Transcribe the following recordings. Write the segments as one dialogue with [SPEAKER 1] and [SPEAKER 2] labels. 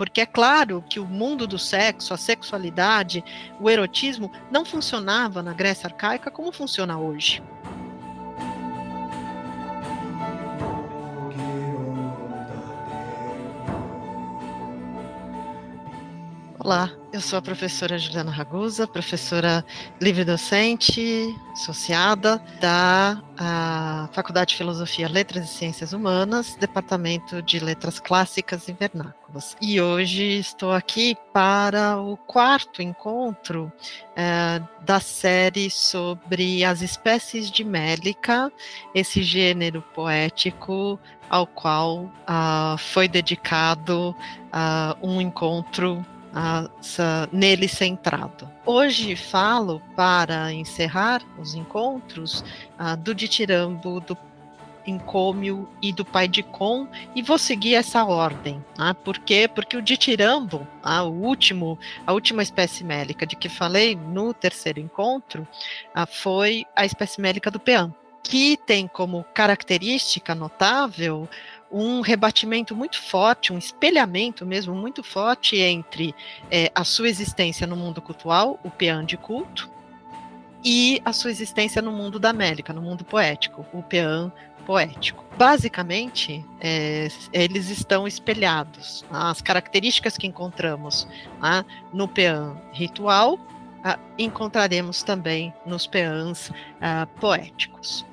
[SPEAKER 1] Porque é claro que o mundo do sexo, a sexualidade, o erotismo não funcionava na Grécia arcaica como funciona hoje. Olá, eu sou a professora Juliana Ragusa, professora livre-docente, associada da Faculdade de Filosofia, Letras e Ciências Humanas, Departamento de Letras Clássicas e Vernáculas. E hoje estou aqui para o quarto encontro é, da série sobre as espécies de Mélica, esse gênero poético ao qual uh, foi dedicado uh, um encontro nele centrado. Hoje falo, para encerrar os encontros, uh, do ditirambo, do encômio e do pai de com e vou seguir essa ordem. Tá? Por quê? Porque o ditirambo, ah, o último, a última espécie mélica de que falei no terceiro encontro, ah, foi a espécie mélica do peão, que tem como característica notável um rebatimento muito forte, um espelhamento mesmo muito forte entre é, a sua existência no mundo cultural, o peão de culto, e a sua existência no mundo da América, no mundo poético, o peão poético. Basicamente, é, eles estão espelhados. As características que encontramos né, no peão ritual, ah, encontraremos também nos peãs ah, poéticos.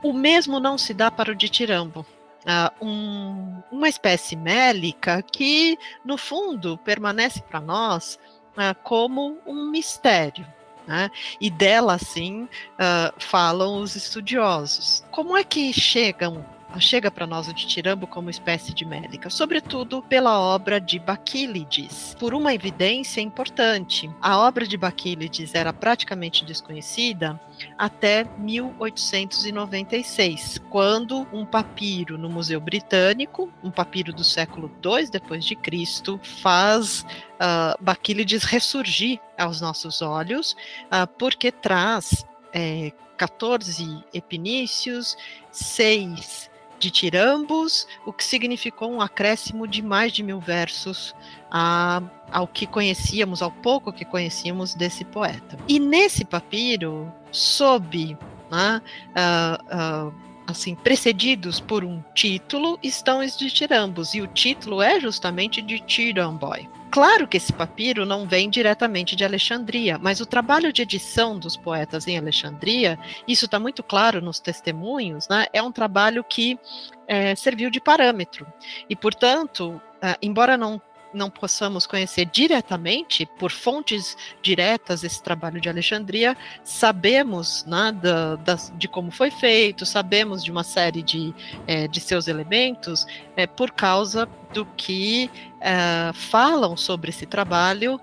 [SPEAKER 1] O mesmo não se dá para o ditirambo uh, um, uma espécie mélica que, no fundo, permanece para nós uh, como um mistério. Né? E dela, sim, uh, falam os estudiosos. Como é que chegam chega para nós o ditirambo como espécie de médica, sobretudo pela obra de Baquílides, por uma evidência importante. A obra de Baquílides era praticamente desconhecida até 1896, quando um papiro no Museu Britânico, um papiro do século II depois de Cristo, faz uh, Baquílides ressurgir aos nossos olhos, uh, porque traz é, 14 epinícios, seis de tirambos, o que significou um acréscimo de mais de mil versos a, ao que conhecíamos, ao pouco que conhecíamos desse poeta. E nesse papiro, sob né, uh, uh, assim, precedidos por um título, estão os de tirambos, e o título é justamente de Tiramboy. Claro que esse papiro não vem diretamente de Alexandria, mas o trabalho de edição dos poetas em Alexandria, isso está muito claro nos testemunhos, né, é um trabalho que é, serviu de parâmetro. E, portanto, é, embora não não possamos conhecer diretamente, por fontes diretas, esse trabalho de Alexandria, sabemos né, da, da, de como foi feito, sabemos de uma série de, é, de seus elementos, é, por causa do que é, falam sobre esse trabalho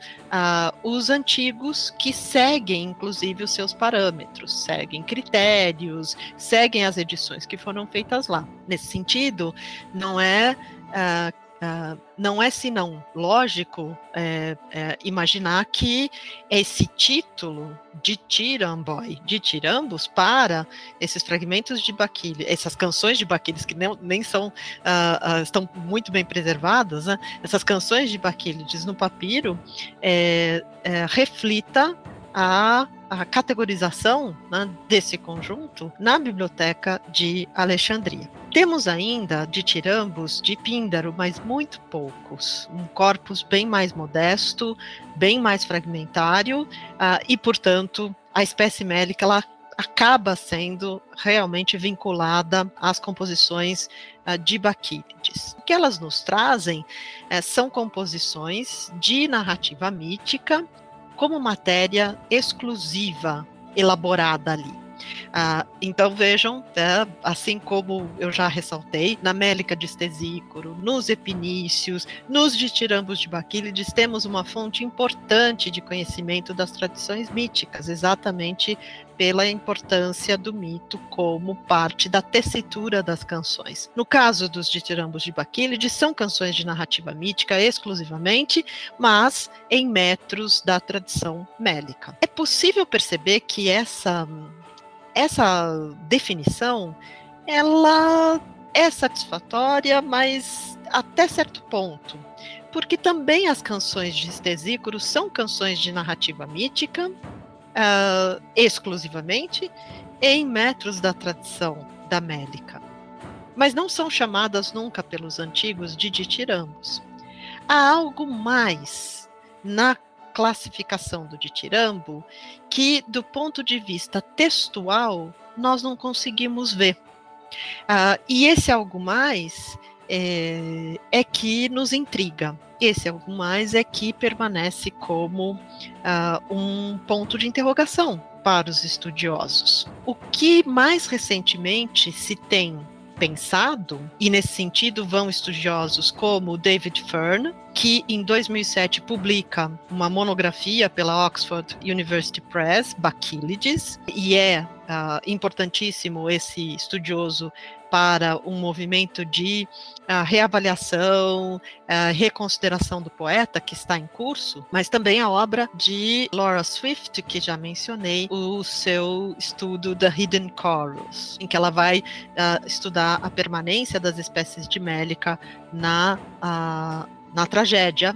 [SPEAKER 1] os antigos que seguem, inclusive, os seus parâmetros, seguem critérios, seguem as edições que foram feitas lá. Nesse sentido, não é Uh, não é senão lógico é, é, imaginar que esse título de Tiramboy, de Tirambos, para esses fragmentos de Baquilha, essas canções de Baquiles que nem, nem são, uh, uh, estão muito bem preservadas, né? essas canções de Baquílides no papiro, é, é, reflita a a categorização né, desse conjunto na biblioteca de Alexandria. Temos ainda de tirambos de Píndaro, mas muito poucos. Um corpus bem mais modesto, bem mais fragmentário, uh, e, portanto, a espécie mélica ela acaba sendo realmente vinculada às composições uh, de Baquílides. O que elas nos trazem uh, são composições de narrativa mítica como matéria exclusiva elaborada ali. Ah, então vejam, é, assim como eu já ressaltei, na Mélica de Estesícoro, nos Epinícios, nos ditirambos de Baquílides, temos uma fonte importante de conhecimento das tradições míticas, exatamente pela importância do mito como parte da tessitura das canções. No caso dos ditirambos de Baquílides, são canções de narrativa mítica exclusivamente, mas em metros da tradição mélica. É possível perceber que essa essa definição ela é satisfatória, mas até certo ponto porque também as canções de Stesícoro são canções de narrativa mítica, uh, exclusivamente, em metros da tradição da Mélica. Mas não são chamadas nunca pelos antigos de ditirambos. Há algo mais na classificação do ditirambo que, do ponto de vista textual, nós não conseguimos ver. Uh, e esse algo mais é, é, que nos intriga. Esse algo mais é que permanece como uh, um ponto de interrogação para os estudiosos. O que mais recentemente se tem pensado, e nesse sentido vão estudiosos como David Fern, que em 2007 publica uma monografia pela Oxford University Press, Bacchylides, e é uh, importantíssimo esse estudioso para um movimento de uh, reavaliação, uh, reconsideração do poeta que está em curso, mas também a obra de Laura Swift, que já mencionei, o seu estudo The Hidden Chorus, em que ela vai uh, estudar a permanência das espécies de Mélica na, na tragédia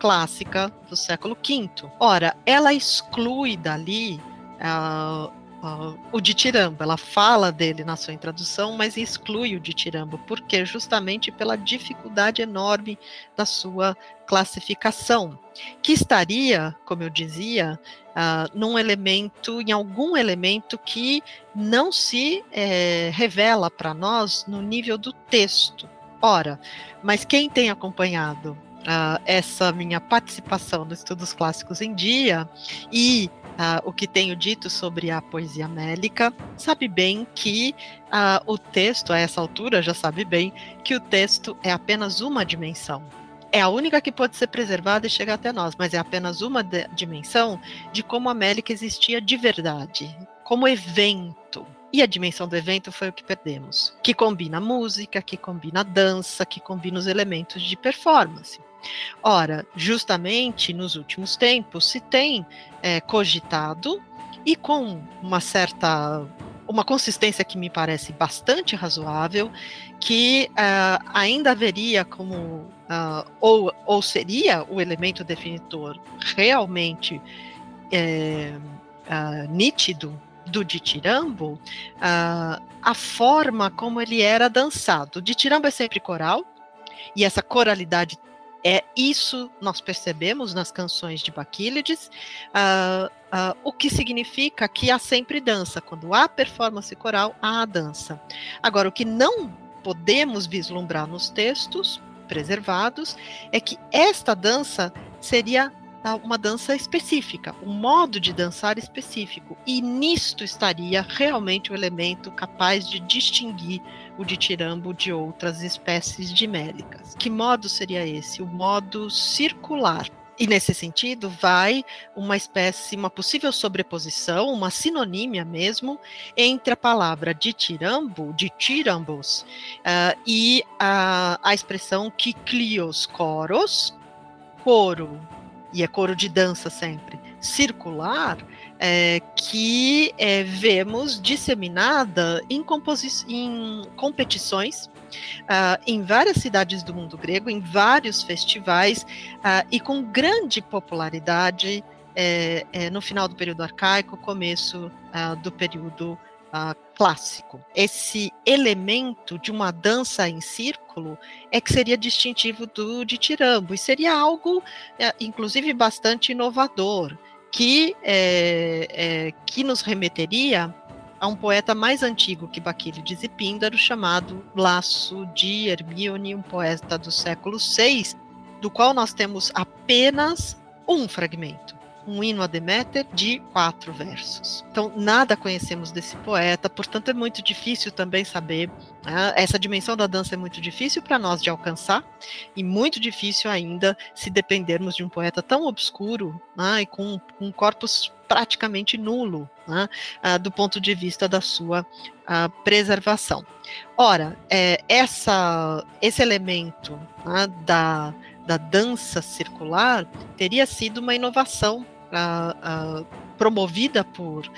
[SPEAKER 1] clássica do século V. Ora, ela exclui dali Uh, uh, o ditirambo. Ela fala dele na sua introdução, mas exclui o ditirambo, porque justamente pela dificuldade enorme da sua classificação, que estaria, como eu dizia, uh, num elemento, em algum elemento que não se é, revela para nós no nível do texto. Ora, mas quem tem acompanhado uh, essa minha participação no Estudos Clássicos em Dia e uh, o que tenho dito sobre a poesia mélica, sabe bem que uh, o texto, a essa altura, já sabe bem que o texto é apenas uma dimensão. É a única que pode ser preservada e chegar até nós, mas é apenas uma de, dimensão de como a Mélica existia de verdade, como evento. E a dimensão do evento foi o que perdemos, que combina música, que combina dança, que combina os elementos de performance. Ora, justamente nos últimos tempos se tem é, cogitado e com uma certa uma consistência que me parece bastante razoável, que uh, ainda haveria como uh, ou, ou seria o elemento definitor realmente é, uh, nítido do ditirambo, a forma como ele era dançado. O ditirambo é sempre coral, e essa coralidade é isso nós percebemos nas canções de Baquílides, uh, uh, o que significa que há sempre dança. Quando há performance coral, há dança. Agora, o que não podemos vislumbrar nos textos preservados é que esta dança seria uma dança específica, um modo de dançar específico. E nisto estaria realmente o elemento capaz de distinguir o ditirambo de outras espécies de mélicas. Que modo seria esse? O modo circular. E nesse sentido, vai uma espécie, uma possível sobreposição, uma sinonímia mesmo, entre a palavra ditirambo, ditirambos, uh, e a, a expressão kiklios coros, coro, e é coro de dança sempre, circular, é, que é, vemos disseminada em, em competições uh, em várias cidades do mundo grego, em vários festivais uh, e com grande popularidade é, é, no final do período arcaico, começo uh, do período uh, clássico. Esse elemento de uma dança em círculo é que seria distintivo do de Tirambo, e seria algo, é, inclusive, bastante inovador, que, é, é, que nos remeteria a um poeta mais antigo que Baquílides e Píndaro, chamado Laço de Hermione, um poeta do século VI, do qual nós temos apenas um fragmento um hino a Deméter de quatro versos. Então, nada conhecemos desse poeta, portanto, é muito difícil também saber. Né? Essa dimensão da dança é muito difícil para nós de alcançar, e muito difícil ainda se dependermos de um poeta tão obscuro né? e com um corpus praticamente nulo né? ah, do ponto de vista da sua ah, preservação. Ora, é, essa, esse elemento né, da da dança circular teria sido uma inovação promovida por,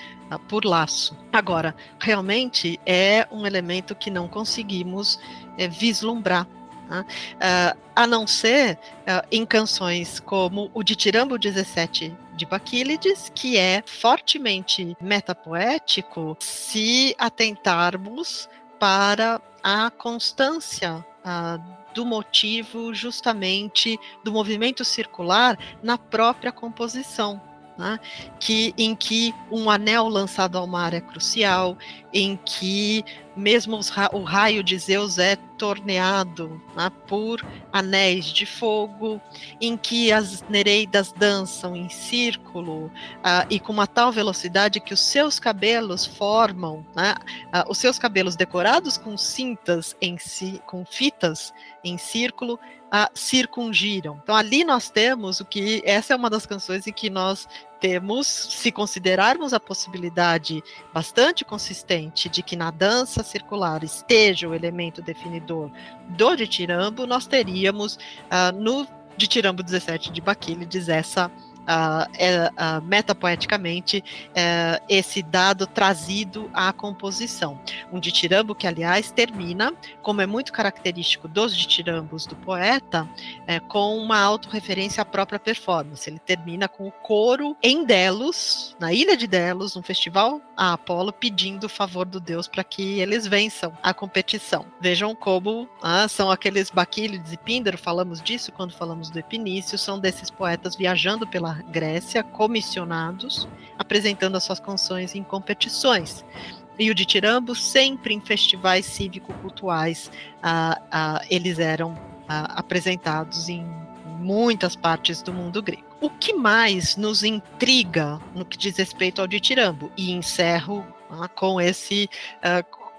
[SPEAKER 1] por Laço. Agora, realmente é um elemento que não conseguimos eh, vislumbrar Né? Uh, a não ser uh, em canções como o de Tirambo 17 de Baquílides, que é fortemente metapoético se atentarmos para a constância uh, do motivo justamente do movimento circular na própria composição né? que, em que um anel lançado ao mar é crucial, em que mesmo ra o raio de Zeus é torneado né, por anéis de fogo, em que as nereidas dançam em círculo uh, e com uma tal velocidade que os seus cabelos formam, né, uh, os seus cabelos decorados com cintas em si, com fitas em círculo, uh, circungiram. Então ali nós temos o que essa é uma das canções em que nós temos, se considerarmos a possibilidade bastante consistente de que na dança circular esteja o elemento definidor do ditirambo, nós teríamos uh, no ditirambo 17 de Baquílides essa uh, uh, metapoeticamente uh, esse dado trazido à composição. Um ditirambo que, aliás, termina, como é muito característico dos ditirambos do poeta, é, com uma autorreferência à própria performance. Ele termina com o coro em Delos, na ilha de Delos, um festival a Apolo, pedindo o favor do deus para que eles vençam a competição. Vejam como ah, são aqueles Baquílides e Píndaro, falamos disso quando falamos do Epinício, são desses poetas viajando pela Grécia, comissionados, apresentando as suas canções em competições. E o Ditirambo, sempre em festivais cívico-cultuais, ah, ah, eles eram ah, apresentados em muitas partes do mundo grego. O que mais nos intriga no que diz respeito ao Ditirambo? E encerro com esse,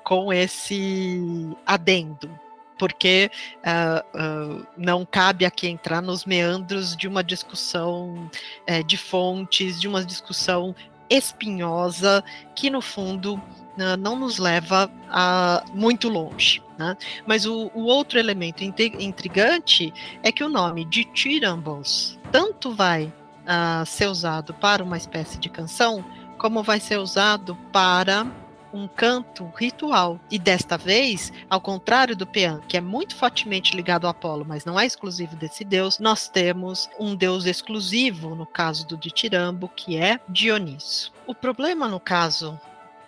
[SPEAKER 1] com esse adendo porque uh, uh, não cabe aqui entrar nos meandros de uma discussão uh, de fontes, de uma discussão espinhosa, que no fundo né, não nos leva a muito longe. Né? Mas o, o, outro elemento intrigante é que o nome de Tirambos tanto vai ah, ser usado para uma espécie de canção, como vai ser usado para um canto ritual. E desta vez, ao contrário do Pean, que é muito fortemente ligado ao Apolo, mas não é exclusivo desse deus, nós temos um deus exclusivo no caso do Ditirambo, que é Dioniso. O problema no caso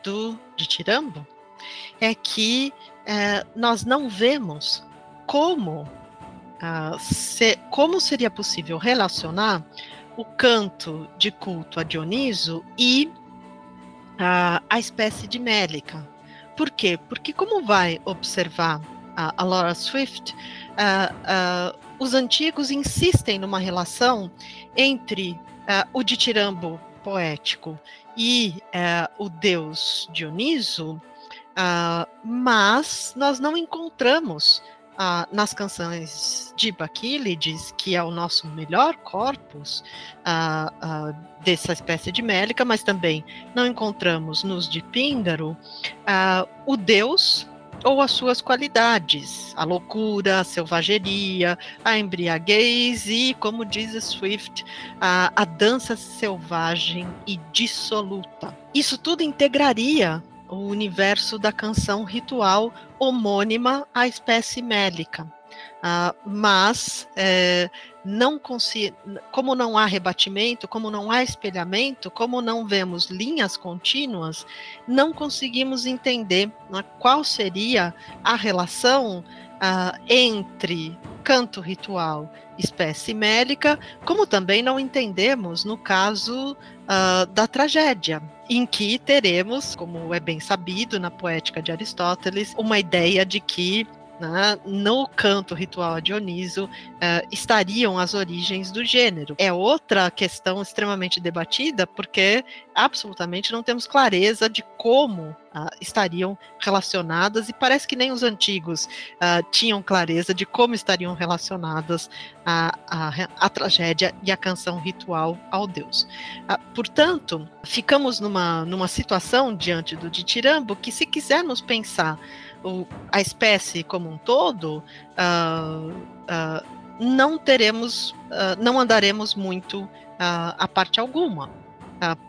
[SPEAKER 1] do Ditirambo é que é, nós não vemos como, uh, se, como seria possível relacionar o canto de culto a Dioniso e a, a espécie de Mélica. Por quê? Porque, como vai observar a, a Laura Swift, uh, os antigos insistem numa relação entre o ditirambo poético e o deus Dioniso, mas nós não encontramos ah, nas canções de Baquílides, que é o nosso melhor corpus ah, ah, dessa espécie de mélica, mas também não encontramos nos de Píndaro o Deus ou as suas qualidades, a loucura, a selvageria, a embriaguez e, como diz Swift, a, a dança selvagem e dissoluta. Isso tudo integraria o universo da canção ritual homônima à espécie mélica. Uh, mas é, não como não há rebatimento, como não há espelhamento, como não vemos linhas contínuas, não conseguimos entender né, qual seria a relação uh, entre canto ritual espécie mélica, como também não entendemos no caso uh, da tragédia, em que teremos, como é bem sabido na poética de Aristóteles, uma ideia de que né, no canto ritual a Dioniso uh, estariam as origens do gênero. É outra questão extremamente debatida, porque absolutamente não temos clareza de como uh, estariam relacionadas, e parece que nem os antigos uh, tinham clareza de como estariam relacionadas a, a, a, tragédia e a canção ritual ao Deus. portanto, ficamos numa, numa situação diante do Ditirambo que, se quisermos pensar o, a espécie como um todo, uh, uh, não teremos, uh, não andaremos muito a parte alguma.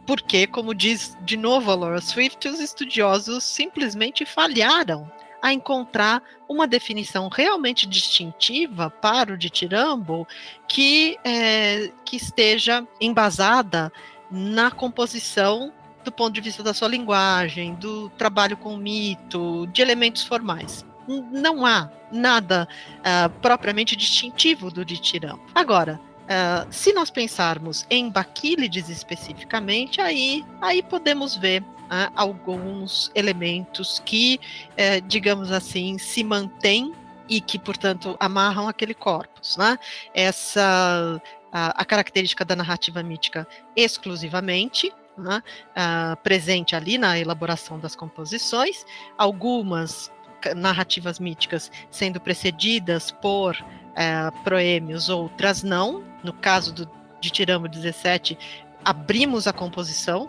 [SPEAKER 1] porque, como diz de novo a Laura Swift, os estudiosos simplesmente falharam a encontrar uma definição realmente distintiva para o ditirambo que, é, que esteja embasada na composição do ponto de vista da sua linguagem, do trabalho com mito, de elementos formais. Não há nada uh, propriamente distintivo do ditirambo. Agora, uh, se nós pensarmos em Baquílides especificamente, aí, aí podemos ver uh, alguns elementos que, uh, digamos assim, se mantêm e que, portanto, amarram aquele corpus. Né? Essa a característica da narrativa mítica exclusivamente, uh, presente ali na elaboração das composições, algumas narrativas míticas sendo precedidas por uh, proêmios, outras não. No caso do, de Tiramo 17, abrimos a composição,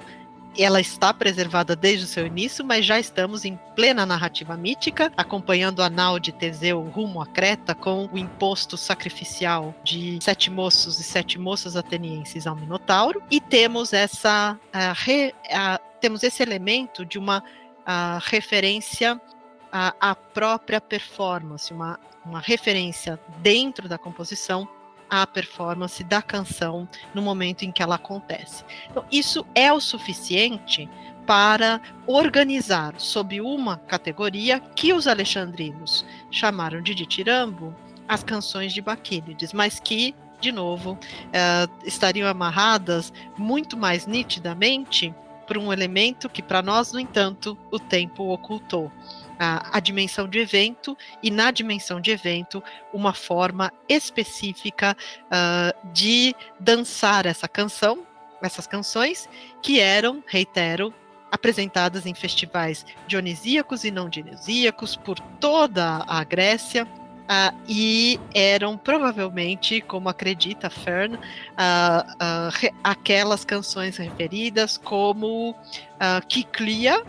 [SPEAKER 1] ela está preservada desde o seu início, mas já estamos em plena narrativa mítica, acompanhando a nau de Teseu rumo a Creta com o imposto sacrificial de sete moços e sete moças atenienses ao Minotauro, e temos essa re, temos esse elemento de uma referência à própria performance, uma, uma referência dentro da composição a performance da canção no momento em que ela acontece. Então, isso é o suficiente para organizar sob uma categoria que os alexandrinos chamaram de ditirambo as canções de Baquílides, mas que, de novo, uh, estariam amarradas muito mais nitidamente por um elemento que, para nós, no entanto, o tempo ocultou a, a, dimensão de evento e na dimensão de evento uma forma específica uh, de dançar essa canção, essas canções que eram, reitero, apresentadas em festivais dionisíacos e não dionisíacos por toda a Grécia. Uh, e eram provavelmente, como acredita Fern, uh, uh, aquelas canções referidas como uh, Kiklia,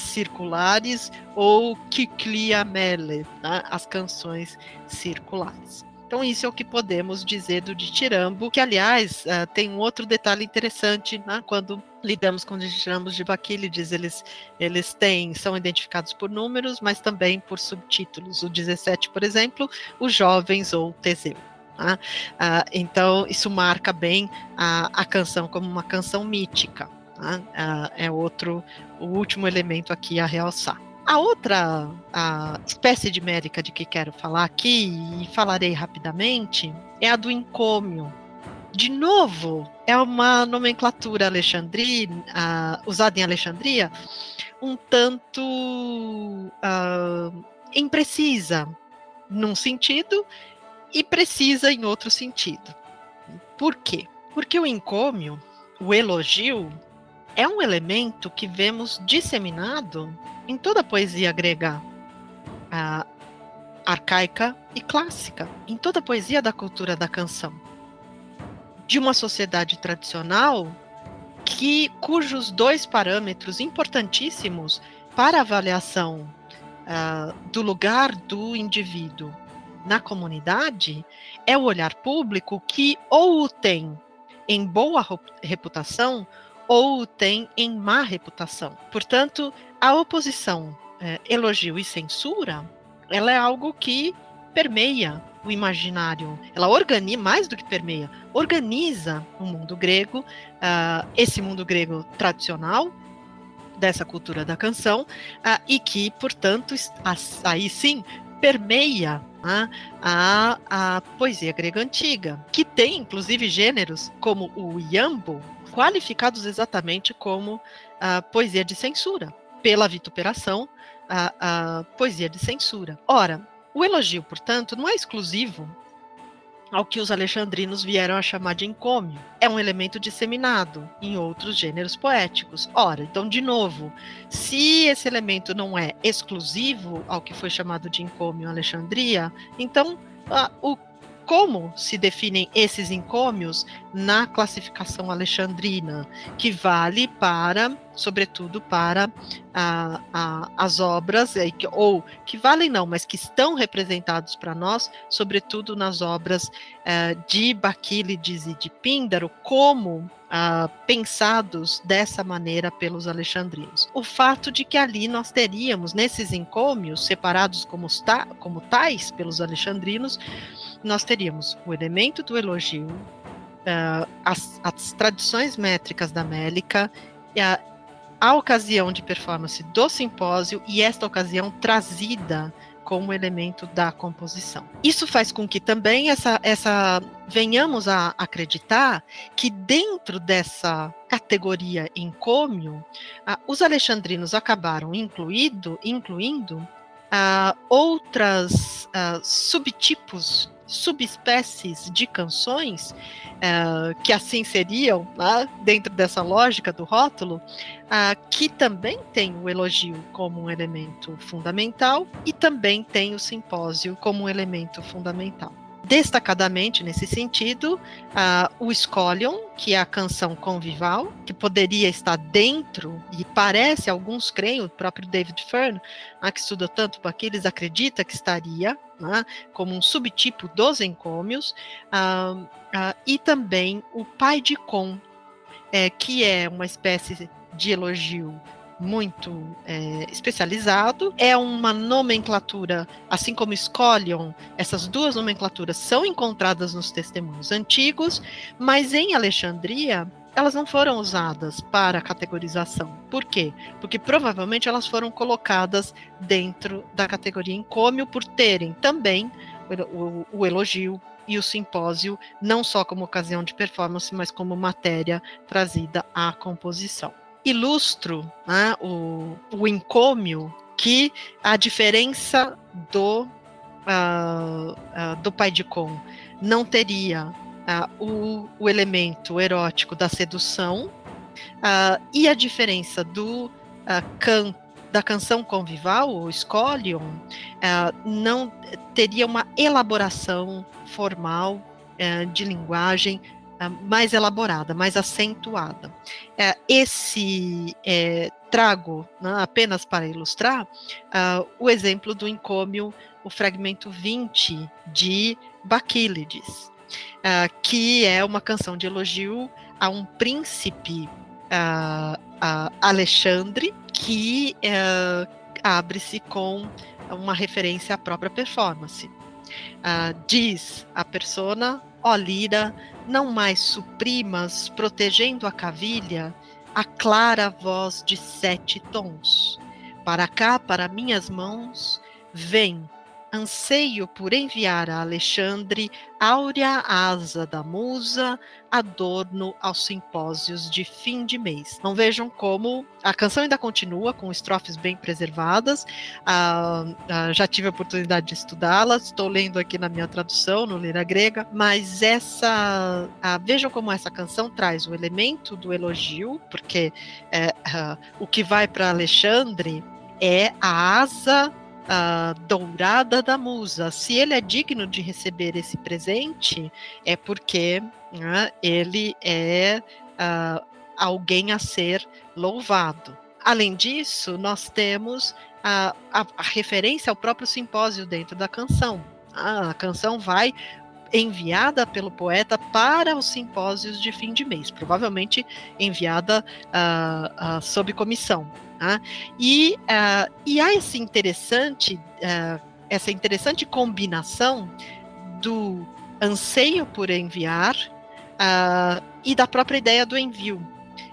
[SPEAKER 1] circulares ou Kikliamele, né, as canções circulares. Então, isso é o que podemos dizer do ditirambo, que, aliás, uh, tem um outro detalhe interessante, né, quando lidamos com os ditirambos de Baquílides, eles, eles têm, são identificados por números, mas também por subtítulos. O 17, por exemplo, os jovens ou Teseu. Né? Uh, então, isso marca bem a, a canção como uma canção mítica. Né? é outro, o último elemento aqui a realçar. A outra a espécie de médica de que quero falar aqui, e falarei rapidamente, é a do encômio. De novo, é uma nomenclatura alexandrina, usada em Alexandria, um tanto uh, imprecisa num sentido e precisa em outro sentido. Por quê? Porque o encômio, o elogio, é um elemento que vemos disseminado em toda a poesia grega a, arcaica e clássica, em toda a poesia da cultura da canção. De uma sociedade tradicional que cujos dois parâmetros importantíssimos para avaliação uh, do lugar do indivíduo na comunidade é o olhar público que ou o tem em boa reputação ou tem em má reputação. Portanto, a oposição, é, elogio e censura, ela é algo que permeia o imaginário. Ela organiza, mais do que permeia, organiza o mundo grego, uh, esse mundo grego tradicional, dessa cultura da canção, uh, e que, portanto, aí sim permeia uh, a, a poesia grega antiga, que tem, inclusive, gêneros como o iambo, qualificados exatamente como a poesia de censura, pela vituperação, a, poesia de censura. Ora, o elogio, portanto, não é exclusivo ao que os alexandrinos vieram a chamar de encômio. É um elemento disseminado em outros gêneros poéticos. Ora, então, de novo, se esse elemento não é exclusivo ao que foi chamado de encômio em Alexandria, então o como se definem esses encômios na classificação alexandrina, que vale para, sobretudo, para a, a, as obras, ou que valem não, mas que estão representados para nós, sobretudo nas obras uh, de Baquílides e de Píndaro, como uh, pensados dessa maneira pelos alexandrinos. O fato de que ali nós teríamos, nesses encômios, separados como, como tais pelos alexandrinos, nós teríamos o elemento do elogio, uh, as, as, tradições métricas da Mélica, a, a ocasião de performance do simpósio e esta ocasião trazida como elemento da composição. Isso faz com que também essa, essa venhamos a acreditar que dentro dessa categoria encômio, ah, os alexandrinos acabaram incluído, incluindo ah, outras ah, subtipos subespécies de canções, uh, que assim seriam, né, dentro dessa lógica do rótulo, uh, que também tem o elogio como um elemento fundamental e também tem o simpósio como um elemento fundamental. Destacadamente, nesse sentido, uh, o Scolion, que é a canção convival, que poderia estar dentro, e parece, alguns creem, o próprio David Fern, uh, que estuda tanto para eles acredita que estaria uh, como um subtipo dos encômios, e também o pai de Com, é, que é uma espécie de elogio muito é, especializado. É uma nomenclatura, assim como Scolion, essas duas nomenclaturas são encontradas nos testemunhos antigos, mas em Alexandria elas não foram usadas para categorização. Por quê? Porque provavelmente elas foram colocadas dentro da categoria encômio por terem também o, o, o elogio e o simpósio, não só como ocasião de performance, mas como matéria trazida à composição ilustro né, o, o encômio que a diferença do, uh, uh, do pai de Com não teria uh, o, o, elemento erótico da sedução e a diferença do can, da canção convival, o Scolion, não teria uma elaboração formal de linguagem mais elaborada, mais acentuada. É, esse é, trago, né, apenas para ilustrar, uh, o exemplo do encômio, o fragmento 20 de Baquílides, uh, que é uma canção de elogio a um príncipe uh, Alexandre, que abre-se com uma referência à própria performance. diz a persona Ó lira, não mais suprimas, protegendo a cavilha, a clara voz de sete tons. Para cá, para minhas mãos, vem anseio por enviar a Alexandre áurea asa da musa, adorno aos simpósios de fim de mês. Não vejam como a canção ainda continua com estrofes bem preservadas. Ah, ah, já tive a oportunidade de estudá-las, estou lendo aqui na minha tradução, no Lira Grega, mas essa. Ah, vejam como essa canção traz o elemento do elogio, porque é, o que vai para Alexandre é a asa uh, dourada da musa. Se ele é digno de receber esse presente, é porque uh, ele é uh, alguém a ser louvado. Além disso, nós temos a, a, a referência ao próprio simpósio dentro da canção. a canção vai enviada pelo poeta para os simpósios de fim de mês, provavelmente enviada uh, sob comissão. Tá? E, uh, e há esse interessante, uh, essa interessante combinação do anseio por enviar uh, e da própria ideia do envio.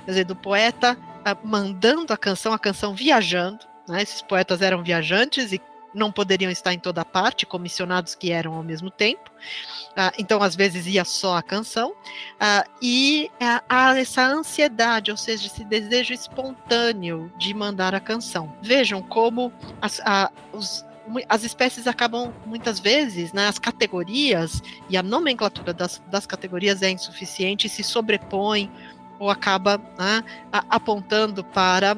[SPEAKER 1] Quer dizer, do poeta mandando a canção, a canção viajando. Né? Esses poetas eram viajantes e não poderiam estar em toda parte, comissionados que eram ao mesmo tempo. Ah, então, às vezes, ia só a canção. Ah, e ah, há essa ansiedade, ou seja, esse desejo espontâneo de mandar a canção. Vejam como as, os, as espécies acabam muitas vezes, né, as categorias e a nomenclatura das, das categorias é insuficiente, se sobrepõe ou acaba né, apontando para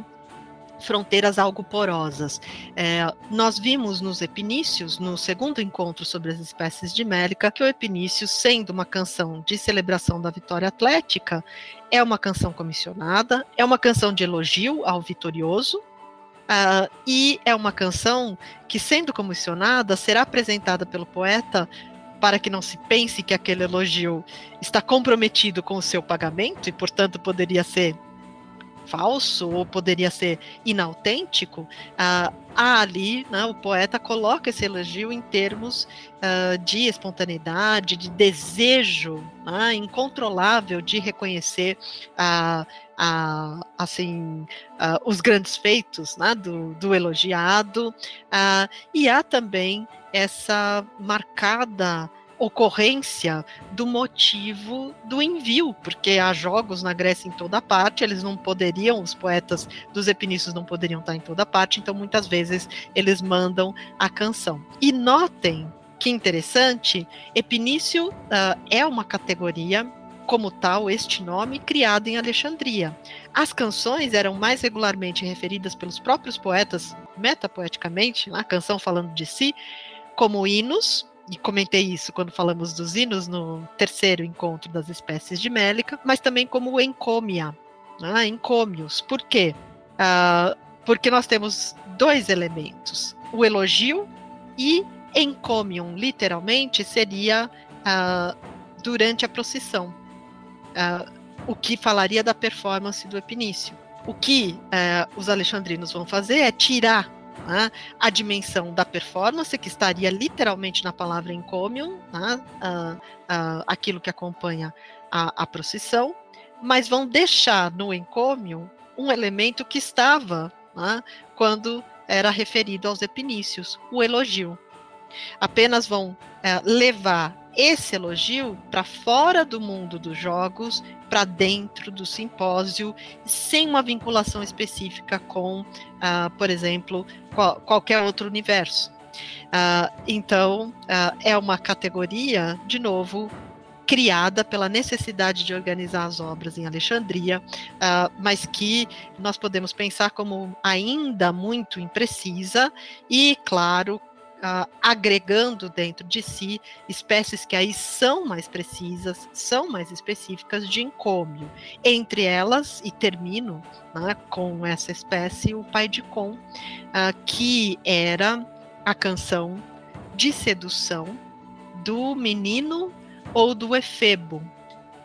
[SPEAKER 1] fronteiras algo porosas. É, nós vimos nos epinícios, no segundo encontro sobre as espécies de Mélica, que o epinício, sendo uma canção de celebração da vitória atlética, é uma canção comissionada, é uma canção de elogio ao vitorioso, uh, e é uma canção que, sendo comissionada, será apresentada pelo poeta para que não se pense que aquele elogio está comprometido com o seu pagamento e, portanto, poderia ser falso ou poderia ser inautêntico, uh, ali né, o poeta coloca esse elogio em termos uh, de espontaneidade, de desejo né, incontrolável de reconhecer assim, os grandes feitos né, do, do, elogiado, e há também essa marcada ocorrência do motivo do envio, porque há jogos na Grécia em toda parte, eles não poderiam, os poetas dos Epinícios não poderiam estar em toda parte, então muitas vezes eles mandam a canção. E notem que interessante, Epinício uh, é uma categoria como tal este nome criado em Alexandria. As canções eram mais regularmente referidas pelos próprios poetas, metapoeticamente, a canção falando de si, como hinos, e comentei isso quando falamos dos hinos no terceiro encontro das espécies de Mélica, mas também como encômia, né? encômios. Por quê? Uh, porque nós temos dois elementos: o elogio e encômion, literalmente, seria uh, durante a procissão, uh, o que falaria da performance do Epinício. O que os alexandrinos vão fazer é tirar né, a dimensão da performance, que estaria literalmente na palavra encomium, né, uh, uh, aquilo que acompanha a, a, procissão, mas vão deixar no encômio um elemento que estava né, quando era referido aos epinícios, o elogio. Apenas vão uh, levar esse elogio para fora do mundo dos jogos, para dentro do simpósio, sem uma vinculação específica com, uh, por exemplo, qual, qualquer outro universo. Uh, então, uh, é uma categoria, de novo, criada pela necessidade de organizar as obras em Alexandria, mas que nós podemos pensar como ainda muito imprecisa e, claro, uh, agregando dentro de si espécies que aí são mais precisas, são mais específicas de encômio. Entre elas, e termino né, com essa espécie, o pai de Com, uh, que era a canção de sedução do menino ou do efebo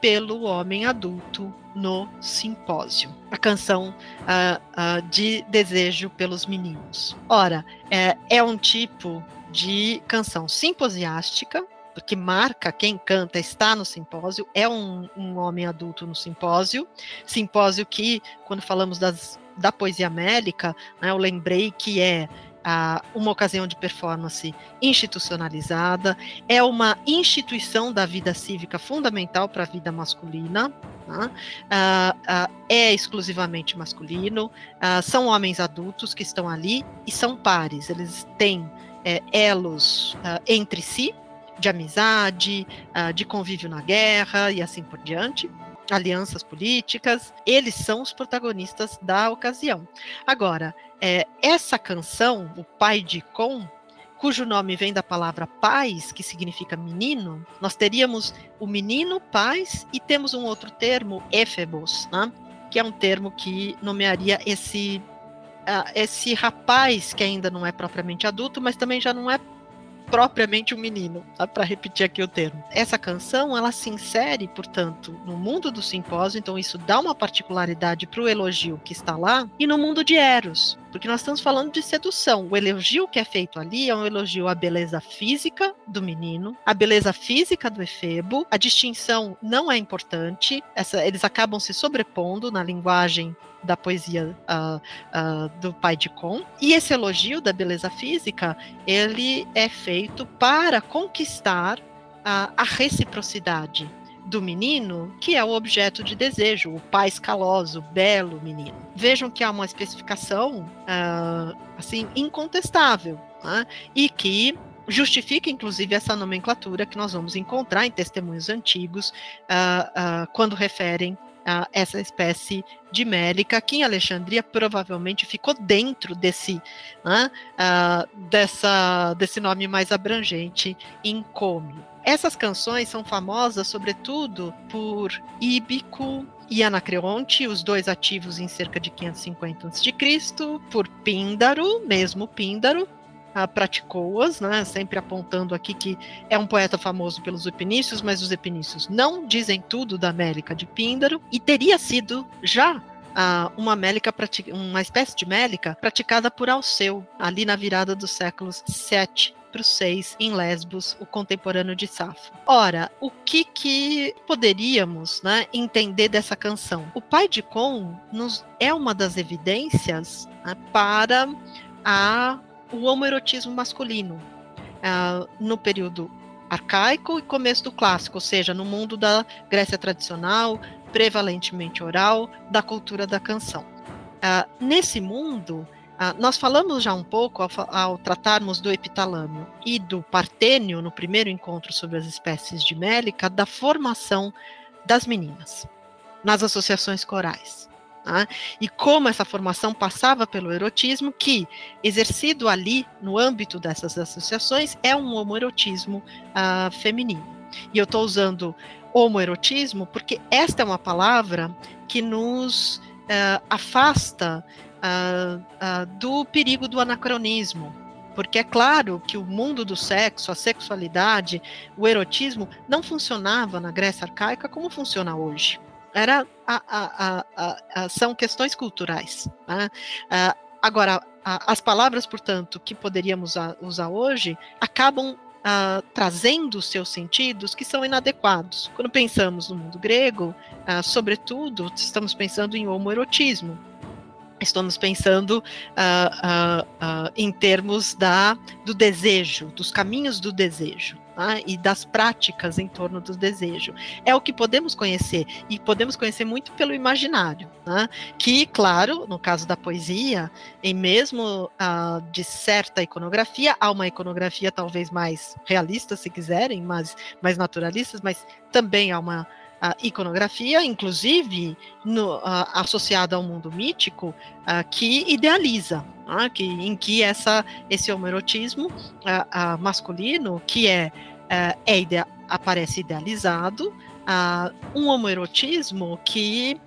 [SPEAKER 1] pelo homem adulto no simpósio. A canção uh, uh, de desejo pelos meninos. Ora, é, é um tipo de canção simposiástica, que marca quem canta está no simpósio, é um, um homem adulto no simpósio, simpósio que, quando falamos das, da poesia mélica, né, eu lembrei que é uma ocasião de performance institucionalizada, é uma instituição da vida cívica fundamental para a vida masculina, né? é exclusivamente masculino, uh, são homens adultos que estão ali e são pares, eles têm é, elos entre si, de amizade, de convívio na guerra e assim por diante alianças políticas, eles são os protagonistas da ocasião. Agora, é, essa canção, o Pai de Com, cujo nome vem da palavra paz, que significa menino, nós teríamos o menino paz e temos um outro termo, éfebos, né? que é um termo que nomearia esse, uh, esse rapaz que ainda não é propriamente adulto, mas também já não é propriamente um menino, para repetir aqui o termo. Essa canção, ela se insere, portanto, no mundo do simpósio, então isso dá uma particularidade para o elogio que está lá, e no mundo de Eros, porque nós estamos falando de sedução. O elogio que é feito ali é um elogio à beleza física do menino, à beleza física do efebo. A distinção não é importante, essa, eles acabam se sobrepondo na linguagem da poesia uh, uh, do pai de Con. E esse elogio da beleza física, ele é feito para conquistar uh, a reciprocidade do menino, que é o objeto de desejo, o pai escaloso, belo menino. Vejam que há uma especificação assim incontestável né? e que justifica inclusive essa nomenclatura que nós vamos encontrar em testemunhos antigos uh, uh, quando referem essa espécie de mélica, que em Alexandria provavelmente ficou dentro desse, dessa, desse nome mais abrangente, encômio. Essas canções são famosas, sobretudo, por Íbico e Anacreonte, os dois ativos em cerca de 550 a.C., por Píndaro, mesmo Píndaro, praticou-as, né, sempre apontando aqui que é um poeta famoso pelos epinícios, mas os epinícios não dizem tudo da Mélica de Píndaro, e teria sido já uh, uma mélica, uma espécie de mélica praticada por Alceu, ali na virada dos séculos 7 para o 6 em Lesbos, o contemporâneo de Safo. Ora, o que que poderíamos né, entender dessa canção? O pai de Con nos é uma das evidências né, para a, o homoerotismo masculino. Uh, no período arcaico e começo do clássico, ou seja, no mundo da Grécia tradicional, prevalentemente oral, da cultura da canção. Uh, nesse mundo, uh, nós falamos já um pouco, ao, ao, tratarmos do epitalâmio e do partênio, no primeiro encontro sobre as espécies de Mélica, da formação das meninas nas associações corais. Tá? E como essa formação passava pelo erotismo, que, exercido ali no âmbito dessas associações, é um homoerotismo uh, feminino. E eu estou usando homoerotismo porque esta é uma palavra que nos uh, afasta uh, do perigo do anacronismo. Porque é claro que o mundo do sexo, a sexualidade, o erotismo não funcionava na Grécia arcaica como funciona hoje. Era a, a, a, são questões culturais. Né? agora, as palavras, portanto, que poderíamos usar hoje acabam Uh, trazendo seus sentidos que são inadequados. Quando pensamos no mundo grego, uh, sobretudo, estamos pensando em homoerotismo. Estamos pensando em termos da, do desejo, dos caminhos do desejo né, e das práticas em torno do desejo. É o que podemos conhecer, e podemos conhecer muito pelo imaginário, né, que, claro, no caso da poesia, em mesmo uh, de certa iconografia, há uma iconografia talvez mais realista, se quiserem, mas mais naturalistas, mas também há uma a iconografia, inclusive no, associada ao mundo mítico, que idealiza, que, em que essa, esse homoerotismo masculino, que é, é, é idea, aparece idealizado, um homoerotismo que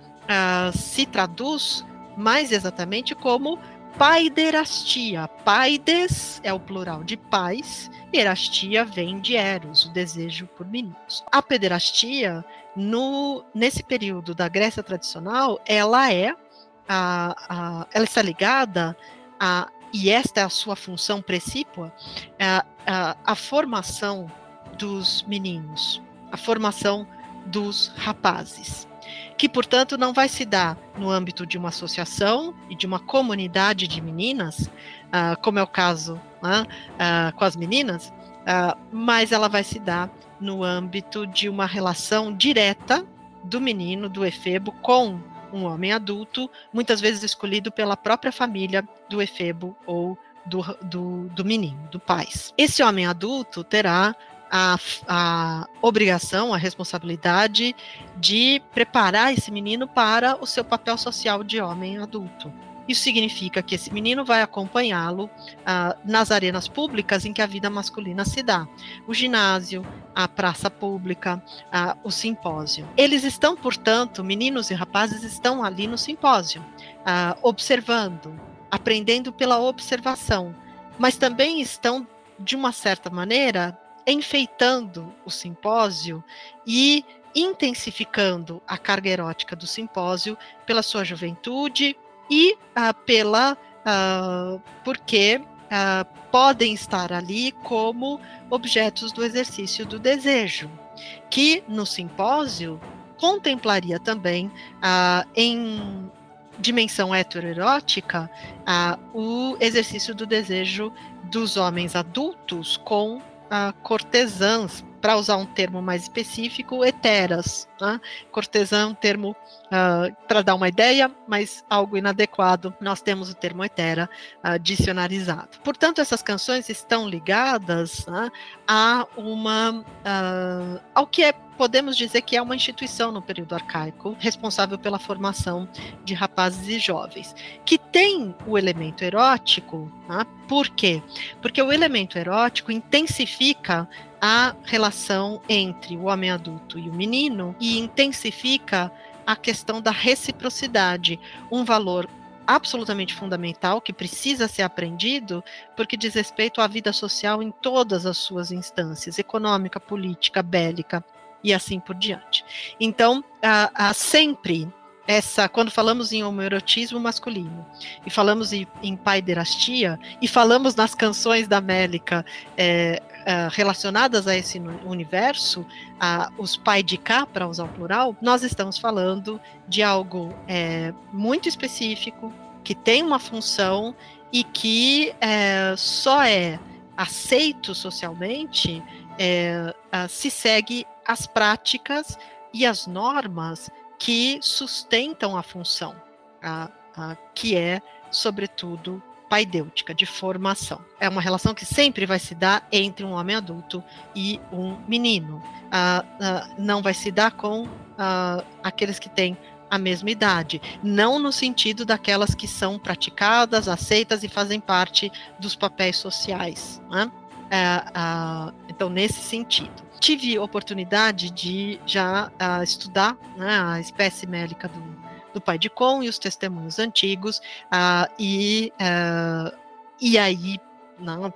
[SPEAKER 1] se traduz mais exatamente como paiderastia. Paides é o plural de pais, erastia vem de eros, o desejo por meninos. A pederastia no, nesse período da Grécia tradicional, ela é a, a, ela está ligada a, e esta é a sua função precípua, a, a, a formação dos meninos, a formação dos rapazes, que portanto não vai se dar no âmbito de uma associação e de uma comunidade de meninas, uh, como é o caso uh, com as meninas, mas ela vai se dar no âmbito de uma relação direta do menino, do efebo, com um homem adulto, muitas vezes escolhido pela própria família do efebo ou do, do, do menino, do pai. Esse homem adulto terá a, a, obrigação, a responsabilidade de preparar esse menino para o seu papel social de homem adulto. Isso significa que esse menino vai acompanhá-lo ah, nas arenas públicas em que a vida masculina se dá. O ginásio, a praça pública, ah, o simpósio. Eles estão, portanto, meninos e rapazes estão ali no simpósio, ah, observando, aprendendo pela observação, mas também estão, de uma certa maneira, enfeitando o simpósio e intensificando a carga erótica do simpósio pela sua juventude, e uh, pela uh, porque uh, podem estar ali como objetos do exercício do desejo, que no simpósio contemplaria também em dimensão heteroerótica o exercício do desejo dos homens adultos com cortesãs para usar um termo mais específico, heteras. Né? Cortesã é um termo uh, para dar uma ideia, mas algo inadequado. Nós temos o termo hetera uh, dicionarizado. Portanto, essas canções estão ligadas né, a uma uh, ao que é podemos dizer que é uma instituição no período arcaico, responsável pela formação de rapazes e jovens, que tem o elemento erótico. Tá? Por quê? Porque o elemento erótico intensifica a relação entre o homem adulto e o menino e intensifica a questão da reciprocidade, um valor absolutamente fundamental, que precisa ser aprendido, porque diz respeito à vida social em todas as suas instâncias econômica, política, bélica e assim por diante. Então, há, há sempre essa, quando falamos em homoerotismo masculino e falamos em, em paiderastia e falamos nas canções da Mélica é, é, relacionadas a esse universo, a, os pai de cá, para usar o plural, nós estamos falando de algo é, muito específico, que tem uma função e que é, só é aceito socialmente é, se segue as práticas e as normas que sustentam a função, a, a, que é, sobretudo, paidêutica, de formação. É uma relação que sempre vai se dar entre um homem adulto e um menino. Não vai se dar com aqueles que têm a mesma idade, não no sentido daquelas que são praticadas, aceitas e fazem parte dos papéis sociais. Né? É, então, nesse sentido. Tive oportunidade de já estudar né, a espécie mélica do, do pai de Com e os testemunhos antigos, uh, e, uh, e aí, não,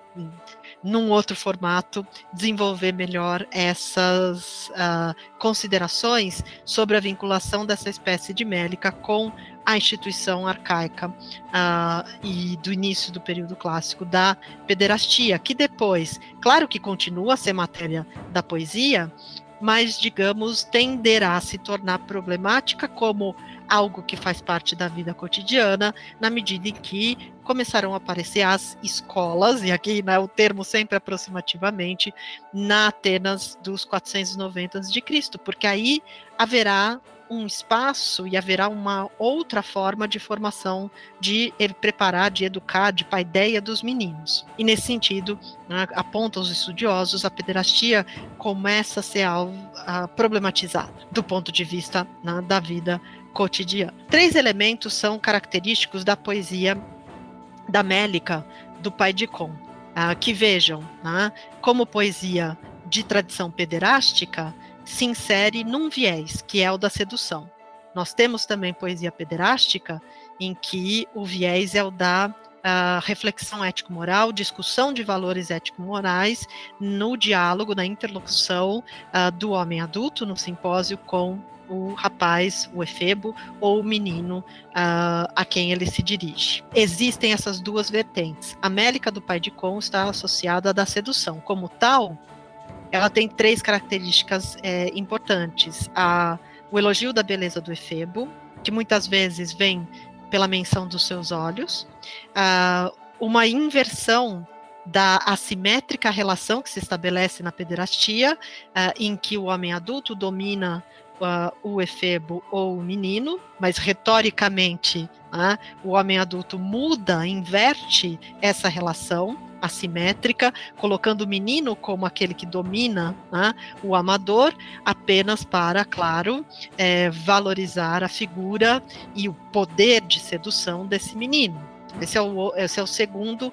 [SPEAKER 1] num outro formato, desenvolver melhor essas uh, considerações sobre a vinculação dessa espécie de mélica com a instituição arcaica uh, e do início do período clássico da pederastia, que depois, claro que continua a ser matéria da poesia, mas, digamos, tenderá a se tornar problemática como algo que faz parte da vida cotidiana, na medida em que começaram a aparecer as escolas, e aqui né, o termo sempre aproximativamente, na Atenas dos 490 de Cristo, porque aí haverá um espaço e haverá uma outra forma de formação, de preparar, de educar, de paideia dos meninos. E nesse sentido, né, apontam os estudiosos, a pederastia começa a ser algo uh, problematizada do ponto de vista né, da vida cotidiana. Três elementos são característicos da poesia da Mélica do pai de Com, uh, que vejam, né, como poesia de tradição pederástica, se insere num viés, que é o da sedução. Nós temos também poesia pederástica, em que o viés é o da uh, reflexão ético-moral, discussão de valores ético-morais no diálogo, na interlocução uh, do homem adulto no simpósio com o rapaz, o efebo ou o menino uh, a quem ele se dirige. Existem essas duas vertentes. A Mélica do pai de Com está associada à da sedução. Como tal, ela tem três características é, importantes. A, o elogio da beleza do efebo, que muitas vezes vem pela menção dos seus olhos, uma inversão da assimétrica relação que se estabelece na pederastia, em que o homem adulto domina o efebo ou o menino, mas retoricamente uh, o homem adulto muda, inverte essa relação assimétrica, colocando o menino como aquele que domina né, o amador, apenas para, claro, é, valorizar a figura e o poder de sedução desse menino. Esse é o, esse é o segundo uh,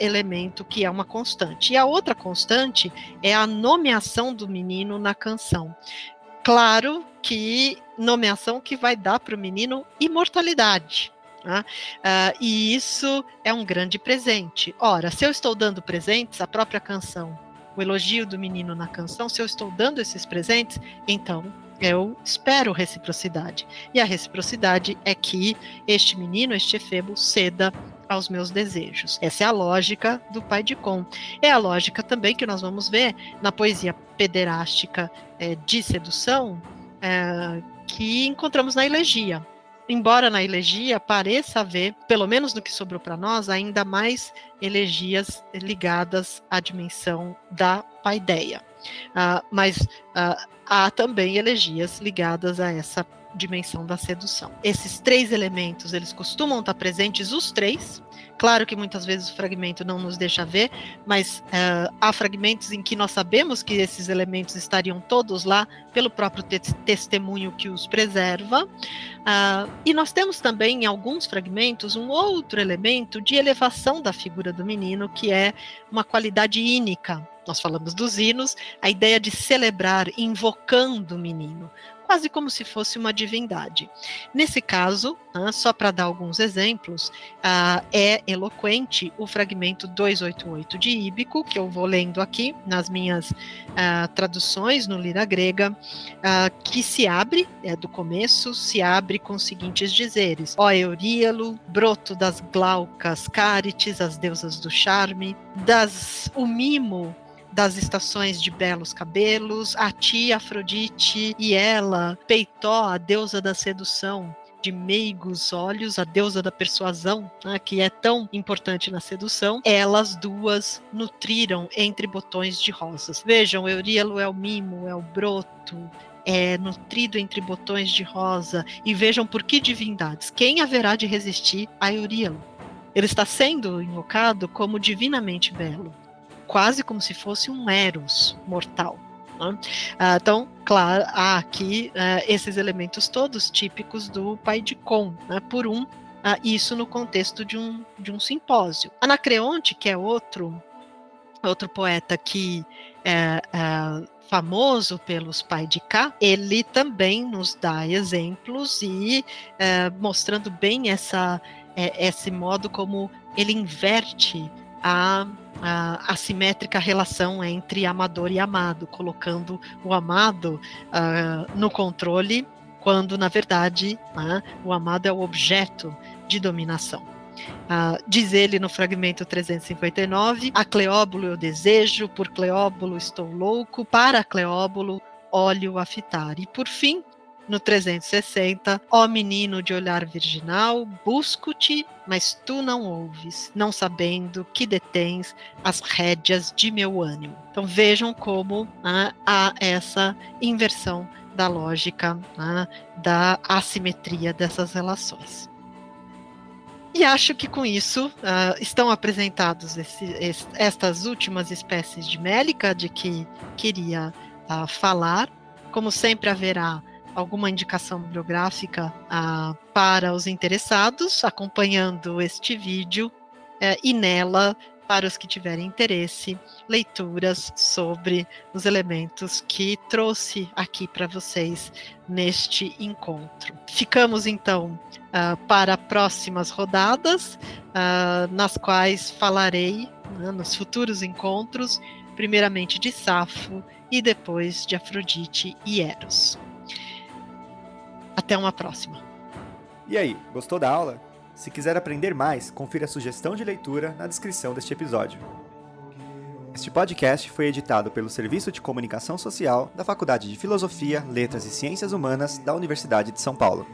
[SPEAKER 1] elemento que é uma constante. E a outra constante é a nomeação do menino na canção. Claro que nomeação que vai dar para o menino imortalidade. Né? Uh, e isso é um grande presente. Ora, se eu estou dando presentes, a própria canção, o elogio do menino na canção, se eu estou dando esses presentes, então eu espero reciprocidade. E a reciprocidade é que este menino, este efebo, ceda aos meus desejos. Essa é a lógica do pai de Com. É a lógica também que nós vamos ver na poesia pederástica é, de sedução é, que encontramos na elegia embora na elegia pareça haver, pelo menos no que sobrou para nós, ainda mais elegias ligadas à dimensão da paideia. Uh, mas uh, há também elegias ligadas a essa dimensão da sedução. Esses três elementos, eles costumam estar presentes, os três, Claro que muitas vezes o fragmento não nos deixa ver, mas uh, há fragmentos em que nós sabemos que esses elementos estariam todos lá pelo próprio te testemunho que os preserva. Uh, e nós temos também em alguns fragmentos um outro elemento de elevação da figura do menino, que é uma qualidade ínica. Nós falamos dos hinos, a ideia de celebrar invocando o menino quase como se fosse uma divindade. Nesse caso, ah, só para dar alguns exemplos, ah, é eloquente o fragmento 288 de Íbico, que eu vou lendo aqui nas minhas ah, traduções no Lira Grega, que se abre, é do começo, se abre com os seguintes dizeres: Ó Euríalo, broto das glaucas cárites, as deusas do charme, das o mimo das estações de belos cabelos, a ti, Afrodite, e ela, Peitó, a deusa da sedução, de meigos olhos, a deusa da persuasão, né, que é tão importante na sedução, elas duas nutriram entre botões de rosas. Vejam, Euríalo é o mimo, é o broto, é nutrido entre botões de rosa, e vejam por que divindades. Quem haverá de resistir a Euríalo? Ele está sendo invocado como divinamente belo quase como se fosse um Eros mortal. Né? Ah, então, claro, há aqui uh, esses elementos todos típicos do pai de Com, né? por um, uh, isso no contexto de um, de um simpósio. Anacreonte, que é outro, outro poeta que é, famoso pelos pai de Cá, ele também nos dá exemplos e mostrando bem essa, esse modo como ele inverte a a assimétrica relação entre amador e amado, colocando o amado uh, no controle, quando na verdade uh, o amado é o objeto de dominação. Uh, diz ele no fragmento 359: A Cleóbulo eu desejo, por Cleóbulo estou louco, para Cleóbulo olho a fitar. E por fim, no 360, ó menino de olhar virginal, busco-te, mas tu não ouves, não sabendo que detens as rédeas de meu ânimo. Então vejam como ah, há essa inversão da lógica, ah, da assimetria dessas relações. E acho que com isso uh, estão apresentados esse, esse, estas últimas espécies de mélica de que queria uh, falar. Como sempre haverá alguma indicação bibliográfica ah, para os interessados, acompanhando este vídeo, eh, e nela, para os que tiverem interesse, leituras sobre os elementos que trouxe aqui para vocês neste encontro. Ficamos então uh, para próximas rodadas, uh, nas quais falarei né, nos futuros encontros, primeiramente de Safo e depois de Afrodite e Eros. Até uma próxima.
[SPEAKER 2] E aí, gostou da aula? Se quiser aprender mais, confira a sugestão de leitura na descrição deste episódio. Este podcast foi editado pelo Serviço de Comunicação Social da Faculdade de Filosofia, Letras e Ciências Humanas da Universidade de São Paulo.